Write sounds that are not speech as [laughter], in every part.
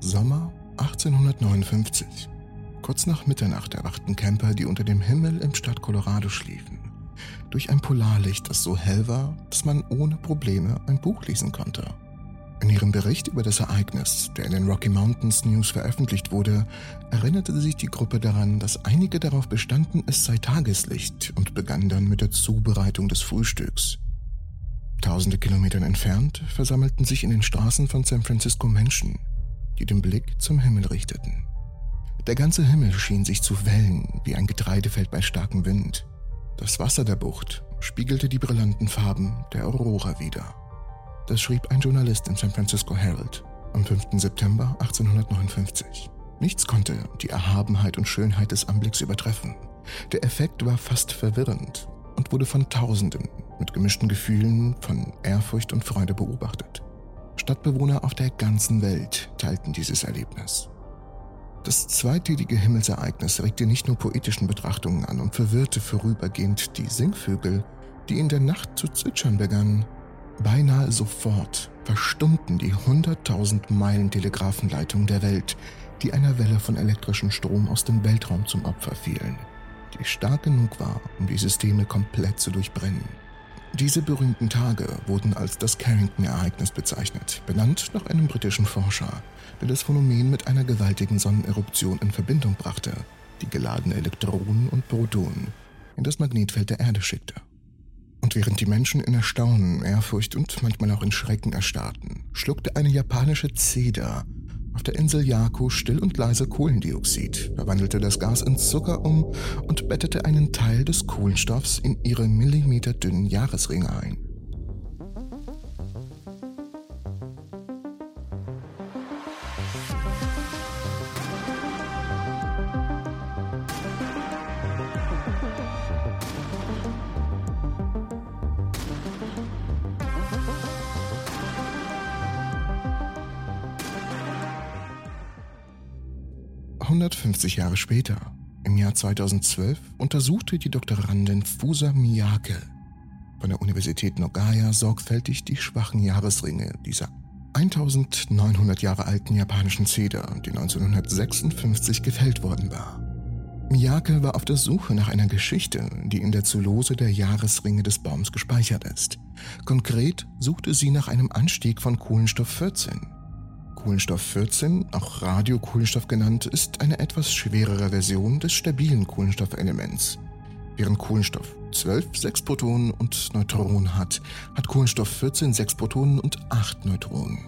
Sommer 1859. Kurz nach Mitternacht erwachten Camper, die unter dem Himmel im Stadt Colorado schliefen, durch ein Polarlicht, das so hell war, dass man ohne Probleme ein Buch lesen konnte. In ihrem Bericht über das Ereignis, der in den Rocky Mountains News veröffentlicht wurde, erinnerte sich die Gruppe daran, dass einige darauf bestanden, es sei Tageslicht und begann dann mit der Zubereitung des Frühstücks. Tausende Kilometern entfernt versammelten sich in den Straßen von San Francisco Menschen, die den Blick zum Himmel richteten. Der ganze Himmel schien sich zu wellen wie ein Getreidefeld bei starkem Wind. Das Wasser der Bucht spiegelte die brillanten Farben der Aurora wider. Das schrieb ein Journalist im San Francisco Herald am 5. September 1859. Nichts konnte die Erhabenheit und Schönheit des Anblicks übertreffen. Der Effekt war fast verwirrend und wurde von Tausenden mit gemischten Gefühlen von Ehrfurcht und Freude beobachtet. Stadtbewohner auf der ganzen Welt teilten dieses Erlebnis. Das zweitägige Himmelsereignis regte nicht nur poetischen Betrachtungen an und verwirrte vorübergehend die Singvögel, die in der Nacht zu zwitschern begannen, Beinahe sofort verstummten die 100.000 Meilen Telegrafenleitungen der Welt, die einer Welle von elektrischem Strom aus dem Weltraum zum Opfer fielen, die stark genug war, um die Systeme komplett zu durchbrennen. Diese berühmten Tage wurden als das Carrington-Ereignis bezeichnet, benannt nach einem britischen Forscher, der das Phänomen mit einer gewaltigen Sonneneruption in Verbindung brachte, die geladene Elektronen und Protonen in das Magnetfeld der Erde schickte. Und während die Menschen in Erstaunen, Ehrfurcht und manchmal auch in Schrecken erstarrten, schluckte eine japanische Zeder auf der Insel Yaku still und leise Kohlendioxid, verwandelte das Gas in Zucker um und bettete einen Teil des Kohlenstoffs in ihre millimeterdünnen Jahresringe ein. 150 Jahre später, im Jahr 2012, untersuchte die Doktorandin Fusa Miyake von der Universität Nogaya sorgfältig die schwachen Jahresringe dieser 1900 Jahre alten japanischen Zeder, die 1956 gefällt worden war. Miyake war auf der Suche nach einer Geschichte, die in der Zulose der Jahresringe des Baums gespeichert ist. Konkret suchte sie nach einem Anstieg von Kohlenstoff 14, Kohlenstoff 14, auch Radiokohlenstoff genannt, ist eine etwas schwerere Version des stabilen Kohlenstoffelements. Während Kohlenstoff 12 sechs Protonen und Neutronen hat, hat Kohlenstoff 14 sechs Protonen und acht Neutronen.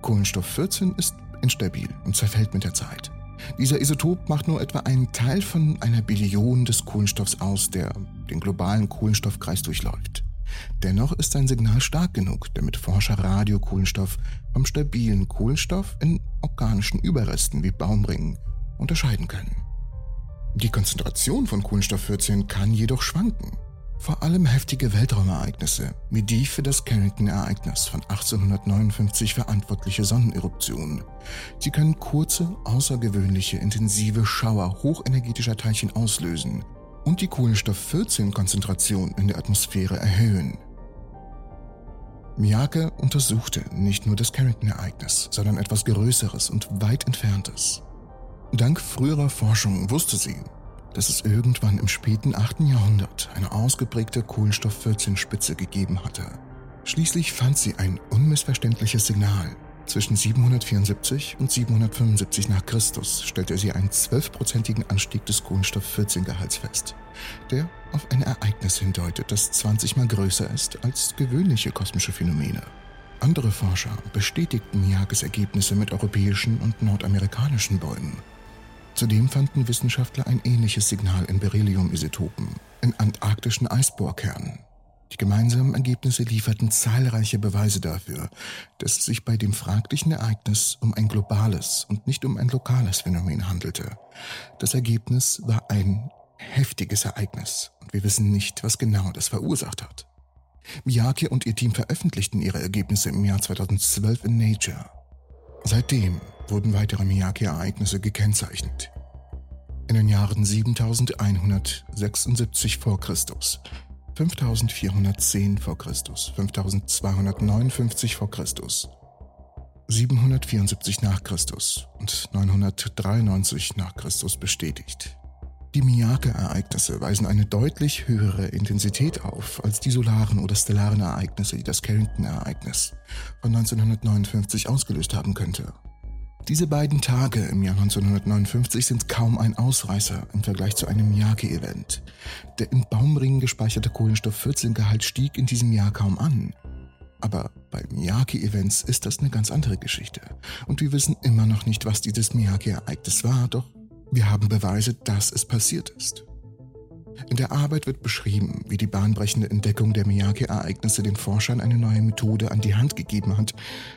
Kohlenstoff 14 ist instabil und zerfällt mit der Zeit. Dieser Isotop macht nur etwa einen Teil von einer Billion des Kohlenstoffs aus, der den globalen Kohlenstoffkreis durchläuft. Dennoch ist sein Signal stark genug, damit Forscher Radiokohlenstoff vom stabilen Kohlenstoff in organischen Überresten wie Baumringen unterscheiden können. Die Konzentration von Kohlenstoff 14 kann jedoch schwanken. Vor allem heftige Weltraumereignisse, wie die für das Carrington-Ereignis von 1859 verantwortliche Sonneneruption. Sie können kurze, außergewöhnliche, intensive Schauer hochenergetischer Teilchen auslösen, und die Kohlenstoff-14-Konzentration in der Atmosphäre erhöhen. Miyake untersuchte nicht nur das Carrington-Ereignis, sondern etwas Größeres und weit entferntes. Dank früherer Forschung wusste sie, dass es irgendwann im späten 8. Jahrhundert eine ausgeprägte Kohlenstoff-14-Spitze gegeben hatte. Schließlich fand sie ein unmissverständliches Signal, zwischen 774 und 775 nach Christus stellte sie einen zwölfprozentigen Anstieg des Kohlenstoff-14-Gehalts fest, der auf ein Ereignis hindeutet, das 20 mal größer ist als gewöhnliche kosmische Phänomene. Andere Forscher bestätigten Miyakes Ergebnisse mit europäischen und nordamerikanischen Bäumen. Zudem fanden Wissenschaftler ein ähnliches Signal in Beryllium-Isotopen, in antarktischen Eisbohrkernen die gemeinsamen Ergebnisse lieferten zahlreiche Beweise dafür, dass es sich bei dem fraglichen Ereignis um ein globales und nicht um ein lokales Phänomen handelte. Das Ergebnis war ein heftiges Ereignis und wir wissen nicht, was genau das verursacht hat. Miyake und ihr Team veröffentlichten ihre Ergebnisse im Jahr 2012 in Nature. Seitdem wurden weitere Miyake-Ereignisse gekennzeichnet. In den Jahren 7176 vor Christus 5410 v. Chr., 5259 v. Chr., 774 nach Christus und 993 nach Christus bestätigt. Die Miyake-Ereignisse weisen eine deutlich höhere Intensität auf als die solaren oder stellaren Ereignisse, die das Carrington-Ereignis von 1959 ausgelöst haben könnte. Diese beiden Tage im Jahr 1959 sind kaum ein Ausreißer im Vergleich zu einem Miyake-Event. Der in Baumringen gespeicherte Kohlenstoff-14-Gehalt stieg in diesem Jahr kaum an. Aber bei Miyake-Events ist das eine ganz andere Geschichte. Und wir wissen immer noch nicht, was dieses Miyake-Ereignis war, doch wir haben Beweise, dass es passiert ist. In der Arbeit wird beschrieben, wie die bahnbrechende Entdeckung der Miyake-Ereignisse den Forschern eine neue Methode an die Hand gegeben hat,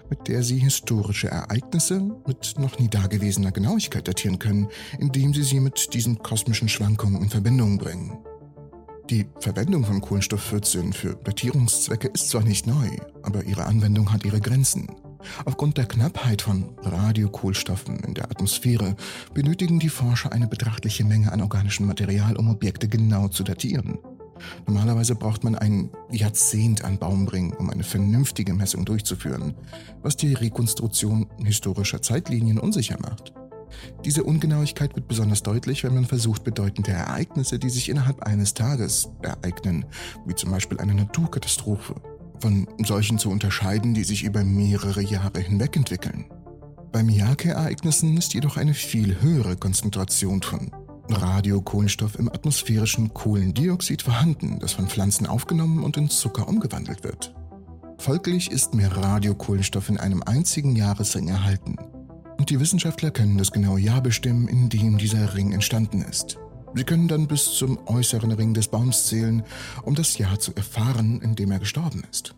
mit der sie historische Ereignisse mit noch nie dagewesener Genauigkeit datieren können, indem sie sie mit diesen kosmischen Schwankungen in Verbindung bringen. Die Verwendung von Kohlenstoff 14 für Datierungszwecke ist zwar nicht neu, aber ihre Anwendung hat ihre Grenzen. Aufgrund der Knappheit von Radiokohlstoffen in der Atmosphäre benötigen die Forscher eine betrachtliche Menge an organischem Material, um Objekte genau zu datieren. Normalerweise braucht man ein Jahrzehnt an Baumringen, um eine vernünftige Messung durchzuführen, was die Rekonstruktion historischer Zeitlinien unsicher macht. Diese Ungenauigkeit wird besonders deutlich, wenn man versucht, bedeutende Ereignisse, die sich innerhalb eines Tages ereignen, wie zum Beispiel eine Naturkatastrophe, von solchen zu unterscheiden, die sich über mehrere Jahre hinweg entwickeln. Bei Miyake-Ereignissen ist jedoch eine viel höhere Konzentration von Radiokohlenstoff im atmosphärischen Kohlendioxid vorhanden, das von Pflanzen aufgenommen und in Zucker umgewandelt wird. Folglich ist mehr Radiokohlenstoff in einem einzigen Jahresring erhalten. Und die Wissenschaftler können das genaue Jahr bestimmen, in dem dieser Ring entstanden ist. Sie können dann bis zum äußeren Ring des Baums zählen, um das Jahr zu erfahren, in dem er gestorben ist.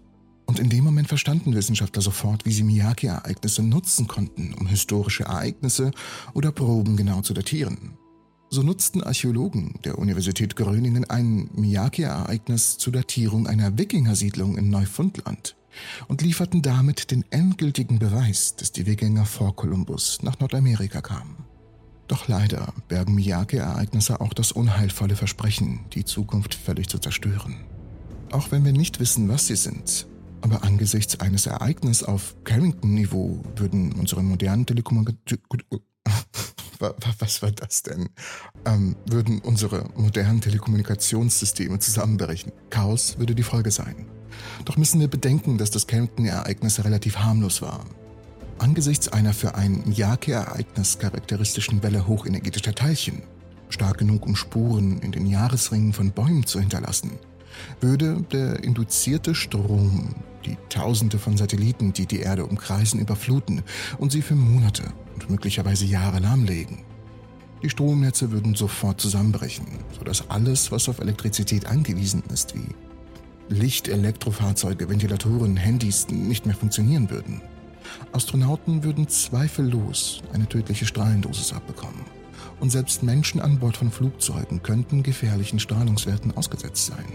Und in dem Moment verstanden Wissenschaftler sofort, wie sie Miyake-Ereignisse nutzen konnten, um historische Ereignisse oder Proben genau zu datieren. So nutzten Archäologen der Universität Gröningen ein Miyake-Ereignis zur Datierung einer Wikingersiedlung in Neufundland und lieferten damit den endgültigen Beweis, dass die Wikinger vor Kolumbus nach Nordamerika kamen. Doch leider bergen Miyake-Ereignisse auch das unheilvolle Versprechen, die Zukunft völlig zu zerstören. Auch wenn wir nicht wissen, was sie sind, aber angesichts eines Ereignisses auf Carrington-Niveau würden unsere modernen Telekommunikationen... [laughs] Was war das denn? Ähm, würden unsere modernen Telekommunikationssysteme zusammenbrechen. Chaos würde die Folge sein. Doch müssen wir bedenken, dass das Carrington-Ereignis relativ harmlos war. Angesichts einer für ein Yake-Ereignis charakteristischen Welle hochenergetischer Teilchen, stark genug um Spuren in den Jahresringen von Bäumen zu hinterlassen, würde der induzierte Strom die Tausende von Satelliten, die die Erde umkreisen, überfluten und sie für Monate und möglicherweise Jahre lahmlegen. Die Stromnetze würden sofort zusammenbrechen, sodass alles, was auf Elektrizität angewiesen ist, wie Licht, Elektrofahrzeuge, Ventilatoren, Handys, nicht mehr funktionieren würden. Astronauten würden zweifellos eine tödliche Strahlendosis abbekommen. Und selbst Menschen an Bord von Flugzeugen könnten gefährlichen Strahlungswerten ausgesetzt sein.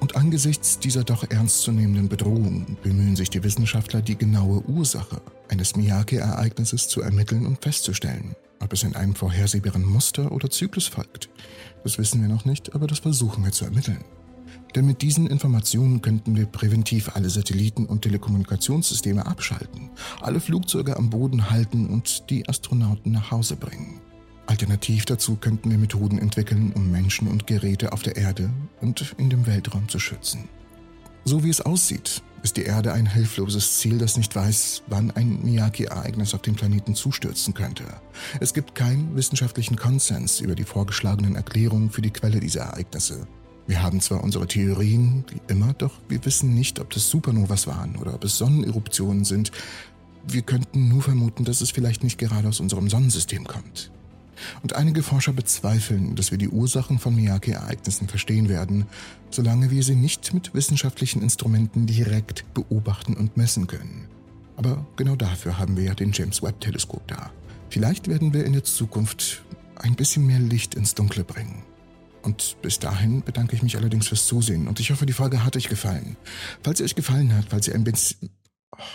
Und angesichts dieser doch ernstzunehmenden Bedrohung bemühen sich die Wissenschaftler, die genaue Ursache eines Miyake-Ereignisses zu ermitteln und festzustellen, ob es in einem vorhersehbaren Muster oder Zyklus folgt. Das wissen wir noch nicht, aber das versuchen wir zu ermitteln. Denn mit diesen Informationen könnten wir präventiv alle Satelliten und Telekommunikationssysteme abschalten, alle Flugzeuge am Boden halten und die Astronauten nach Hause bringen. Alternativ dazu könnten wir Methoden entwickeln, um Menschen und Geräte auf der Erde und in dem Weltraum zu schützen. So wie es aussieht, ist die Erde ein hilfloses Ziel, das nicht weiß, wann ein Miyake-Ereignis auf den Planeten zustürzen könnte. Es gibt keinen wissenschaftlichen Konsens über die vorgeschlagenen Erklärungen für die Quelle dieser Ereignisse. Wir haben zwar unsere Theorien, wie immer, doch wir wissen nicht, ob das Supernovas waren oder ob es Sonneneruptionen sind. Wir könnten nur vermuten, dass es vielleicht nicht gerade aus unserem Sonnensystem kommt. Und einige Forscher bezweifeln, dass wir die Ursachen von Miyake-Ereignissen verstehen werden, solange wir sie nicht mit wissenschaftlichen Instrumenten direkt beobachten und messen können. Aber genau dafür haben wir ja den James Webb-Teleskop da. Vielleicht werden wir in der Zukunft ein bisschen mehr Licht ins Dunkle bringen. Und bis dahin bedanke ich mich allerdings fürs Zusehen und ich hoffe, die Folge hat euch gefallen. Falls sie euch gefallen hat, falls ihr ein bisschen...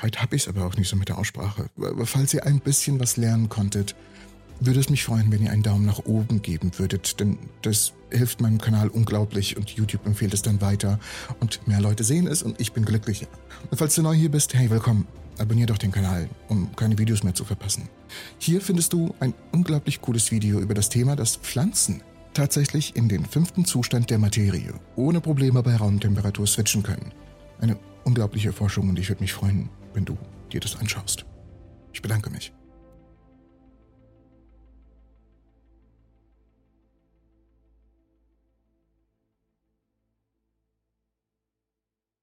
Heute habe ich es aber auch nicht so mit der Aussprache. Falls ihr ein bisschen was lernen konntet, würde es mich freuen, wenn ihr einen Daumen nach oben geben würdet, denn das hilft meinem Kanal unglaublich und YouTube empfiehlt es dann weiter und mehr Leute sehen es und ich bin glücklicher. Und falls du neu hier bist, hey, willkommen. Abonnier doch den Kanal, um keine Videos mehr zu verpassen. Hier findest du ein unglaublich cooles Video über das Thema, dass Pflanzen tatsächlich in den fünften Zustand der Materie ohne Probleme bei Raumtemperatur switchen können. Eine unglaubliche Forschung und ich würde mich freuen, wenn du dir das anschaust. Ich bedanke mich.